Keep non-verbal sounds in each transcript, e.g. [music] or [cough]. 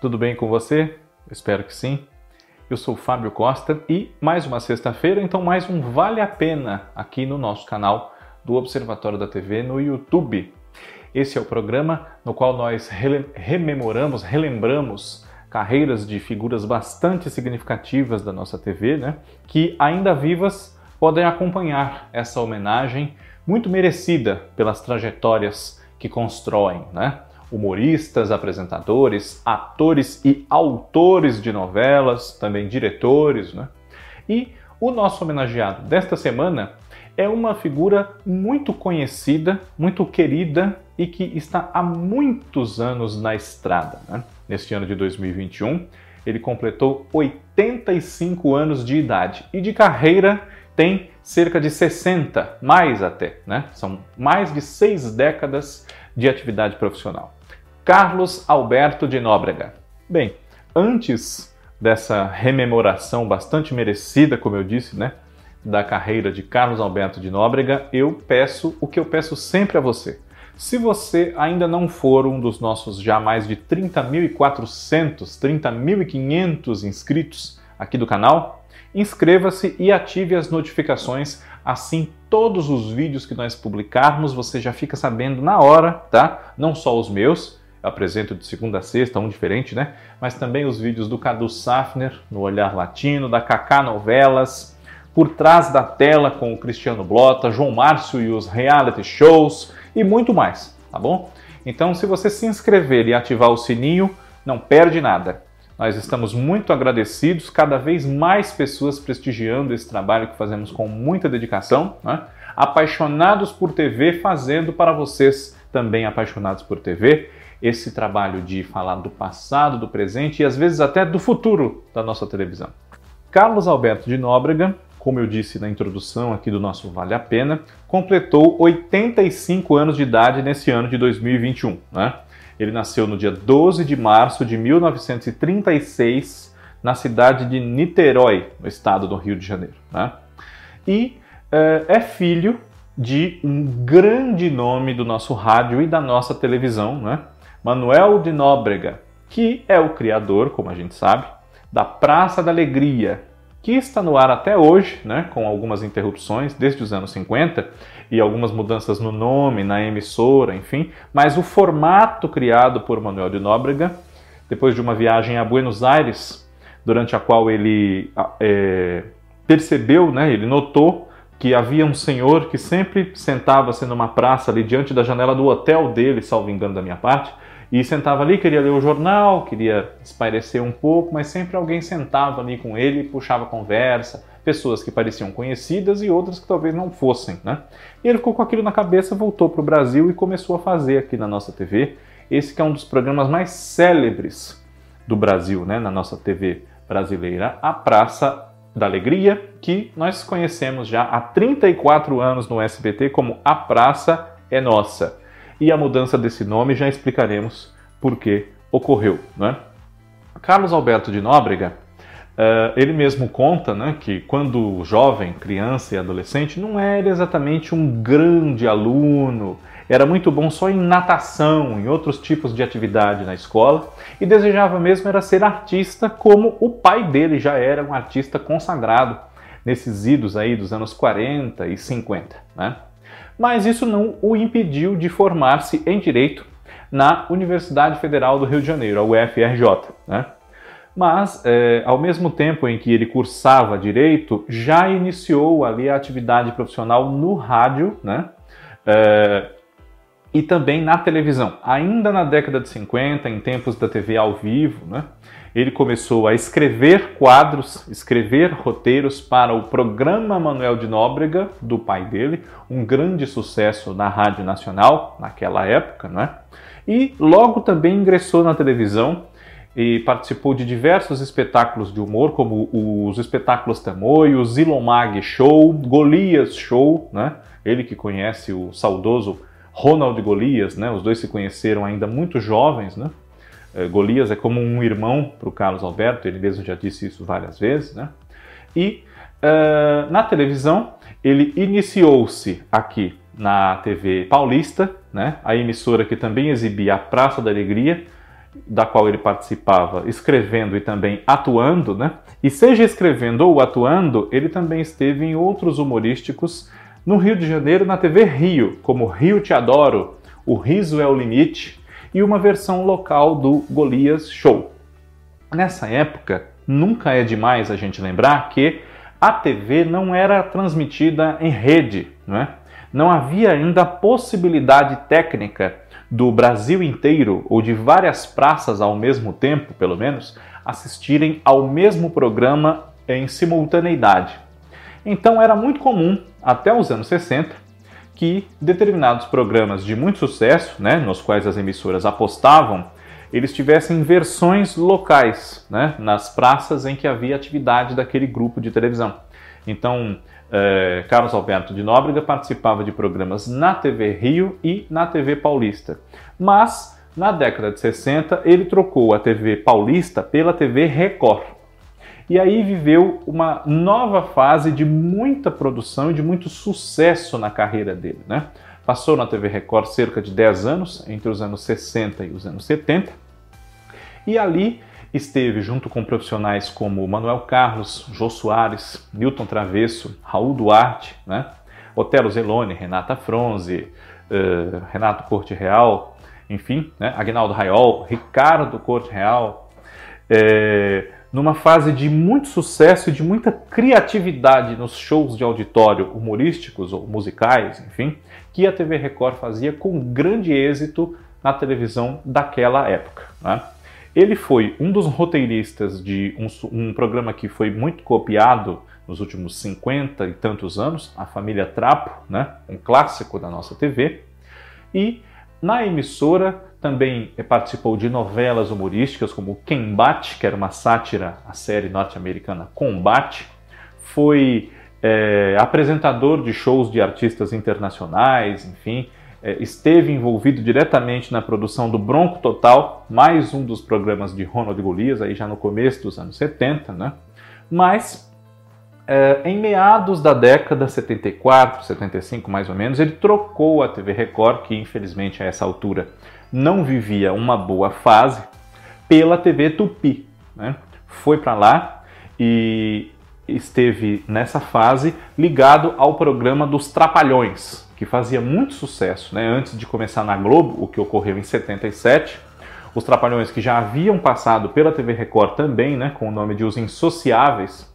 Tudo bem com você? Espero que sim. Eu sou Fábio Costa e mais uma sexta-feira, então mais um Vale a Pena aqui no nosso canal do Observatório da TV no YouTube. Esse é o programa no qual nós rememoramos, relembramos carreiras de figuras bastante significativas da nossa TV, né? Que ainda vivas podem acompanhar essa homenagem muito merecida pelas trajetórias que constroem, né? Humoristas, apresentadores, atores e autores de novelas, também diretores, né? E o nosso homenageado desta semana é uma figura muito conhecida, muito querida e que está há muitos anos na estrada. Né? Neste ano de 2021, ele completou 85 anos de idade e de carreira tem cerca de 60, mais até, né? São mais de seis décadas de atividade profissional. Carlos Alberto de Nóbrega. Bem, antes dessa rememoração bastante merecida, como eu disse, né, da carreira de Carlos Alberto de Nóbrega, eu peço o que eu peço sempre a você. Se você ainda não for um dos nossos já mais de 30.400, 30.500 inscritos aqui do canal, inscreva-se e ative as notificações. Assim, todos os vídeos que nós publicarmos você já fica sabendo na hora, tá? Não só os meus, eu apresento de segunda a sexta, um diferente, né? Mas também os vídeos do Cadu Safner, no Olhar Latino, da Kaká Novelas, Por Trás da Tela com o Cristiano Blota, João Márcio e os reality shows e muito mais, tá bom? Então, se você se inscrever e ativar o sininho, não perde nada. Nós estamos muito agradecidos, cada vez mais pessoas prestigiando esse trabalho que fazemos com muita dedicação, né? apaixonados por TV, fazendo para vocês também apaixonados por TV esse trabalho de falar do passado, do presente e às vezes até do futuro da nossa televisão. Carlos Alberto de Nóbrega, como eu disse na introdução aqui do nosso Vale a Pena, completou 85 anos de idade nesse ano de 2021. Né? Ele nasceu no dia 12 de março de 1936 na cidade de Niterói, no estado do Rio de Janeiro. Né? E é, é filho de um grande nome do nosso rádio e da nossa televisão, né? Manuel de Nóbrega, que é o criador, como a gente sabe, da Praça da Alegria, que está no ar até hoje, né, com algumas interrupções desde os anos 50 e algumas mudanças no nome, na emissora, enfim, mas o formato criado por Manuel de Nóbrega, depois de uma viagem a Buenos Aires, durante a qual ele é, percebeu, né, ele notou que havia um senhor que sempre sentava-se numa praça ali diante da janela do hotel dele, salvo engano da minha parte, e sentava ali, queria ler o jornal, queria espairecer um pouco, mas sempre alguém sentava ali com ele e puxava conversa, pessoas que pareciam conhecidas e outras que talvez não fossem, né? E ele ficou com aquilo na cabeça, voltou para o Brasil e começou a fazer aqui na nossa TV esse que é um dos programas mais célebres do Brasil, né, na nossa TV brasileira, a Praça da Alegria, que nós conhecemos já há 34 anos no SBT como A Praça é Nossa e a mudança desse nome já explicaremos por que ocorreu. Né? Carlos Alberto de Nóbrega, uh, ele mesmo conta né, que quando jovem, criança e adolescente, não era exatamente um grande aluno, era muito bom só em natação, em outros tipos de atividade na escola, e desejava mesmo era ser artista, como o pai dele já era um artista consagrado nesses idos aí dos anos 40 e 50, né? mas isso não o impediu de formar-se em Direito na Universidade Federal do Rio de Janeiro, a UFRJ. Né? Mas, é, ao mesmo tempo em que ele cursava Direito, já iniciou ali a atividade profissional no rádio né? É, e também na televisão. Ainda na década de 50, em tempos da TV ao vivo, né? ele começou a escrever quadros, escrever roteiros para o programa Manuel de Nóbrega, do pai dele, um grande sucesso na Rádio Nacional naquela época, né? E logo também ingressou na televisão e participou de diversos espetáculos de humor, como os espetáculos Tamoio, Zilomag Show, Golias Show, né? Ele que conhece o saudoso Ronald Golias, né? Os dois se conheceram ainda muito jovens, né? Eh, Golias é como um irmão para o Carlos Alberto, ele mesmo já disse isso várias vezes, né? E uh, na televisão ele iniciou-se aqui na TV Paulista, né? A emissora que também exibia a Praça da Alegria da qual ele participava, escrevendo e também atuando, né? E seja escrevendo ou atuando, ele também esteve em outros humorísticos no Rio de Janeiro, na TV Rio, como Rio Te Adoro, O Riso é o Limite e uma versão local do Golias Show. Nessa época, nunca é demais a gente lembrar que a TV não era transmitida em rede, não é? Não havia ainda a possibilidade técnica do Brasil inteiro ou de várias praças ao mesmo tempo, pelo menos, assistirem ao mesmo programa em simultaneidade. Então era muito comum, até os anos 60, que determinados programas de muito sucesso, né, nos quais as emissoras apostavam, eles tivessem versões locais, né, nas praças em que havia atividade daquele grupo de televisão. Então, eh, Carlos Alberto de Nóbrega participava de programas na TV Rio e na TV Paulista. Mas, na década de 60, ele trocou a TV Paulista pela TV Record. E aí viveu uma nova fase de muita produção e de muito sucesso na carreira dele. Né? Passou na TV Record cerca de 10 anos, entre os anos 60 e os anos 70, e ali esteve junto com profissionais como Manuel Carlos, Jô Soares, Milton Travesso, Raul Duarte, né? Otelo Zeloni, Renata Fronze, uh, Renato Corte Real, enfim, né? Agnaldo Raiol, Ricardo Corte Real, é, numa fase de muito sucesso e de muita criatividade nos shows de auditório humorísticos ou musicais, enfim, que a TV Record fazia com grande êxito na televisão daquela época. Né? Ele foi um dos roteiristas de um, um, programa que foi muito copiado nos últimos 50 e tantos anos, A Família Trapo, né? um clássico da nossa TV. E na emissora também participou de novelas humorísticas como Quem Bate, que era uma sátira à série norte-americana Combate. Foi é, apresentador de shows de artistas internacionais, enfim, é, esteve envolvido diretamente na produção do Bronco Total, mais um dos programas de Ronald Golias, aí já no começo dos anos 70, né? Mas é, em meados da década 74, 75 mais ou menos, ele trocou a TV Record, que infelizmente a essa altura não vivia uma boa fase, pela TV Tupi. Né? Foi para lá e esteve nessa fase ligado ao programa dos Trapalhões, que fazia muito sucesso né? antes de começar na Globo, o que ocorreu em 77. Os Trapalhões que já haviam passado pela TV Record também, né, com o nome de Os Insociáveis,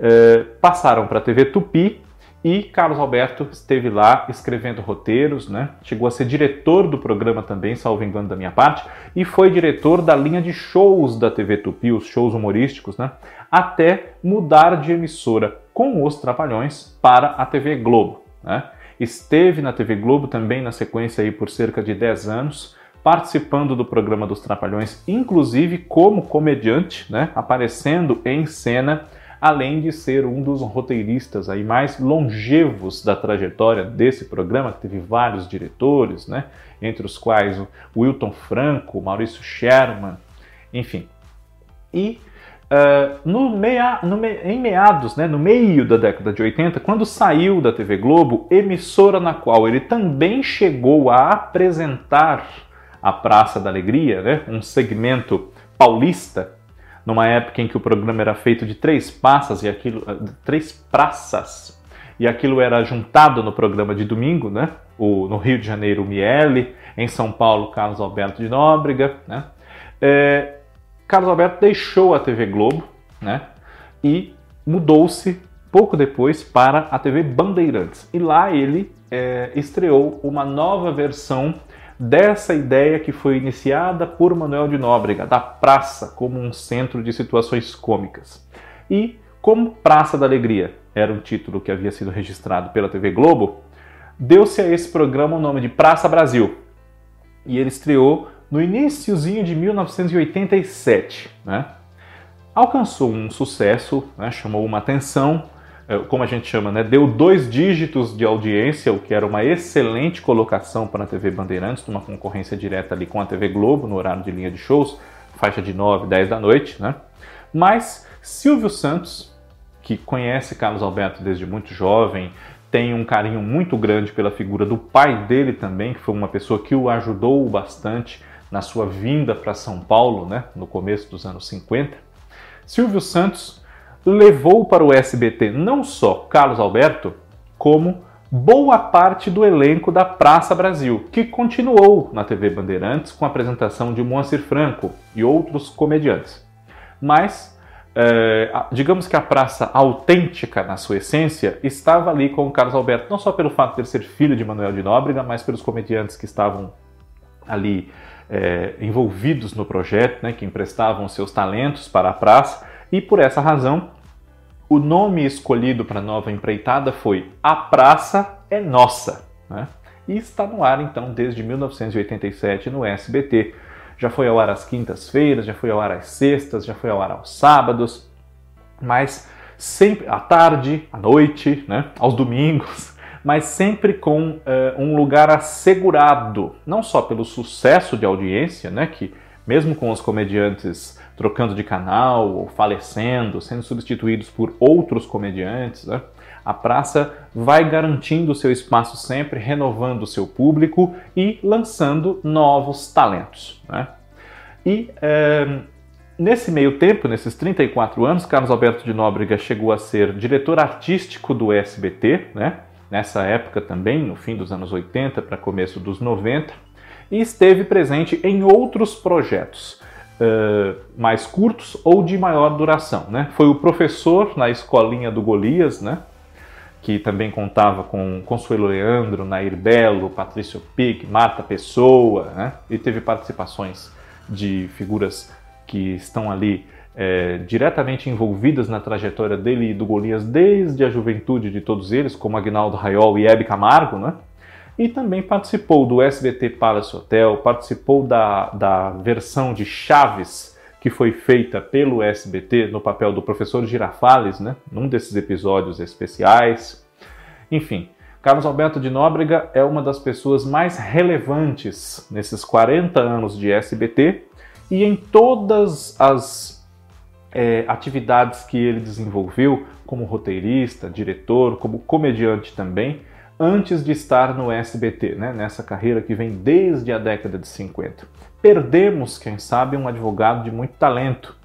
eh, passaram para a TV Tupi e Carlos Alberto esteve lá escrevendo roteiros, né? chegou a ser diretor do programa também, salvo engano da minha parte, e foi diretor da linha de shows da TV Tupi, os shows humorísticos, né? até mudar de emissora com os Trapalhões para a TV Globo. Né? Esteve na TV Globo também na sequência aí por cerca de 10 anos, participando do programa dos Trapalhões, inclusive como comediante, né? aparecendo em cena além de ser um dos roteiristas aí mais longevos da trajetória desse programa, que teve vários diretores, né? entre os quais o Wilton Franco, Maurício Sherman, enfim. E uh, no meia, no me, em meados, né, no meio da década de 80, quando saiu da TV Globo, emissora na qual ele também chegou a apresentar a Praça da Alegria, né, um segmento paulista numa época em que o programa era feito de três passas e aquilo, eh, três praças e aquilo era juntado no programa de domingo, né? O, no Rio de Janeiro, o Miele, em São Paulo, Carlos Alberto de Nóbrega, né? É, Carlos Alberto deixou a TV Globo, né? E mudou-se pouco depois para a TV Bandeirantes. E lá ele é, estreou uma nova versão dessa ideia que foi iniciada por Manuel de Nóbrega, da praça como um centro de situações cômicas. E como Praça da Alegria era um título que havia sido registrado pela TV Globo, deu-se a esse programa o nome de Praça Brasil. E ele estreou no iníciozinho de 1987. Né? Alcançou um sucesso, né? chamou uma atenção, como a gente chama, né, deu dois dígitos de audiência, o que era uma excelente colocação para a TV Bandeirantes, numa concorrência direta ali com a TV Globo, no horário de linha de shows, faixa de 9, 10 da noite, né? Mas Silvio Santos, que conhece Carlos Alberto desde muito jovem, tem um carinho muito grande pela figura do pai dele também, que foi uma pessoa que o ajudou bastante na sua vinda para São Paulo, né, no começo dos anos 50, Silvio Santos levou para o SBT não só Carlos Alberto, como boa parte do elenco da Praça Brasil, que continuou na TV Bandeirantes com a apresentação de Moacir Franco e outros comediantes. Mas, é, digamos que a praça autêntica na sua essência estava ali com o Carlos Alberto, não só pelo fato de ele ser filho de Manuel de Nóbrega, mas pelos comediantes que estavam ali é, envolvidos no projeto, né, que emprestavam seus talentos para a praça, e por essa razão o nome escolhido para a nova empreitada foi A Praça é Nossa. Né? E está no ar então desde 1987 no SBT. Já foi ao ar às quintas-feiras, já foi ao ar às sextas, já foi ao ar aos sábados, mas sempre à tarde, à noite, né? aos domingos, [laughs] mas sempre com uh, um lugar assegurado, não só pelo sucesso de audiência, né? que mesmo com os comediantes trocando de canal ou falecendo, sendo substituídos por outros comediantes, né? a praça vai garantindo seu espaço sempre, renovando o seu público e lançando novos talentos. Né? E é, nesse meio tempo, nesses 34 anos, Carlos Alberto de Nóbrega chegou a ser diretor artístico do SBT, né? nessa época também, no fim dos anos 80 para começo dos 90 e esteve presente em outros projetos. Uh, mais curtos ou de maior duração. Né? Foi o professor na escolinha do Golias, né? que também contava com Consuelo Leandro, Nair Belo, Patrício Pic, Marta Pessoa, né? e teve participações de figuras que estão ali é, diretamente envolvidas na trajetória dele e do Golias desde a juventude de todos eles, como Agnaldo Raiol e Hebe Camargo, né? E também participou do SBT Palace Hotel, participou da, da versão de Chaves que foi feita pelo SBT no papel do professor Girafales, né, num desses episódios especiais. Enfim, Carlos Alberto de Nóbrega é uma das pessoas mais relevantes nesses 40 anos de SBT e em todas as é, atividades que ele desenvolveu como roteirista, diretor, como comediante também antes de estar no SBT, né, nessa carreira que vem desde a década de 50. Perdemos, quem sabe, um advogado de muito talento,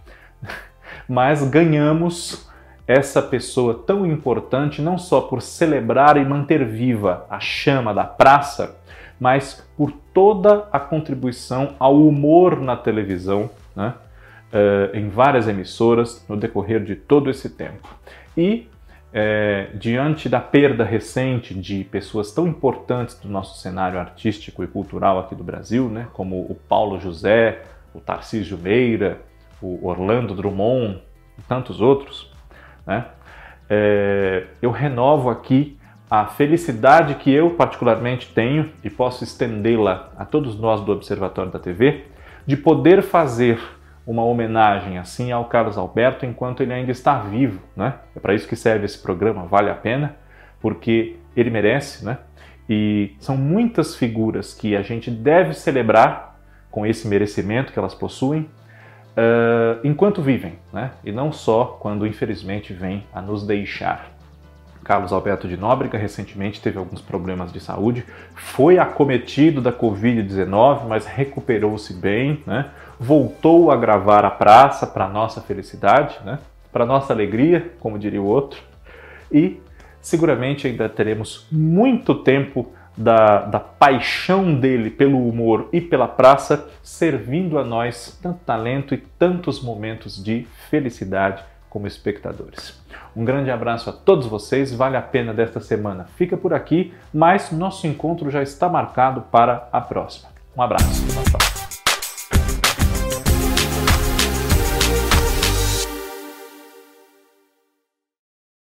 [laughs] mas ganhamos essa pessoa tão importante não só por celebrar e manter viva a chama da praça, mas por toda a contribuição ao humor na televisão, né, uh, em várias emissoras no decorrer de todo esse tempo. E é, diante da perda recente de pessoas tão importantes do nosso cenário artístico e cultural aqui do Brasil, né, como o Paulo José, o Tarcísio Meira, o Orlando Drummond e tantos outros, né, é, eu renovo aqui a felicidade que eu particularmente tenho e posso estendê-la a todos nós do Observatório da TV, de poder fazer uma homenagem assim ao Carlos Alberto enquanto ele ainda está vivo, né? É para isso que serve esse programa, vale a pena, porque ele merece, né? E são muitas figuras que a gente deve celebrar com esse merecimento que elas possuem uh, enquanto vivem, né? E não só quando infelizmente vêm a nos deixar. Carlos Alberto de Nóbrega recentemente teve alguns problemas de saúde, foi acometido da Covid-19, mas recuperou-se bem, né? voltou a gravar a praça para nossa felicidade, né? para nossa alegria, como diria o outro, e seguramente ainda teremos muito tempo da, da, paixão dele pelo humor e pela praça servindo a nós tanto talento e tantos momentos de felicidade como espectadores. Um grande abraço a todos vocês, vale a pena desta semana. Fica por aqui, mas nosso encontro já está marcado para a próxima. Um abraço.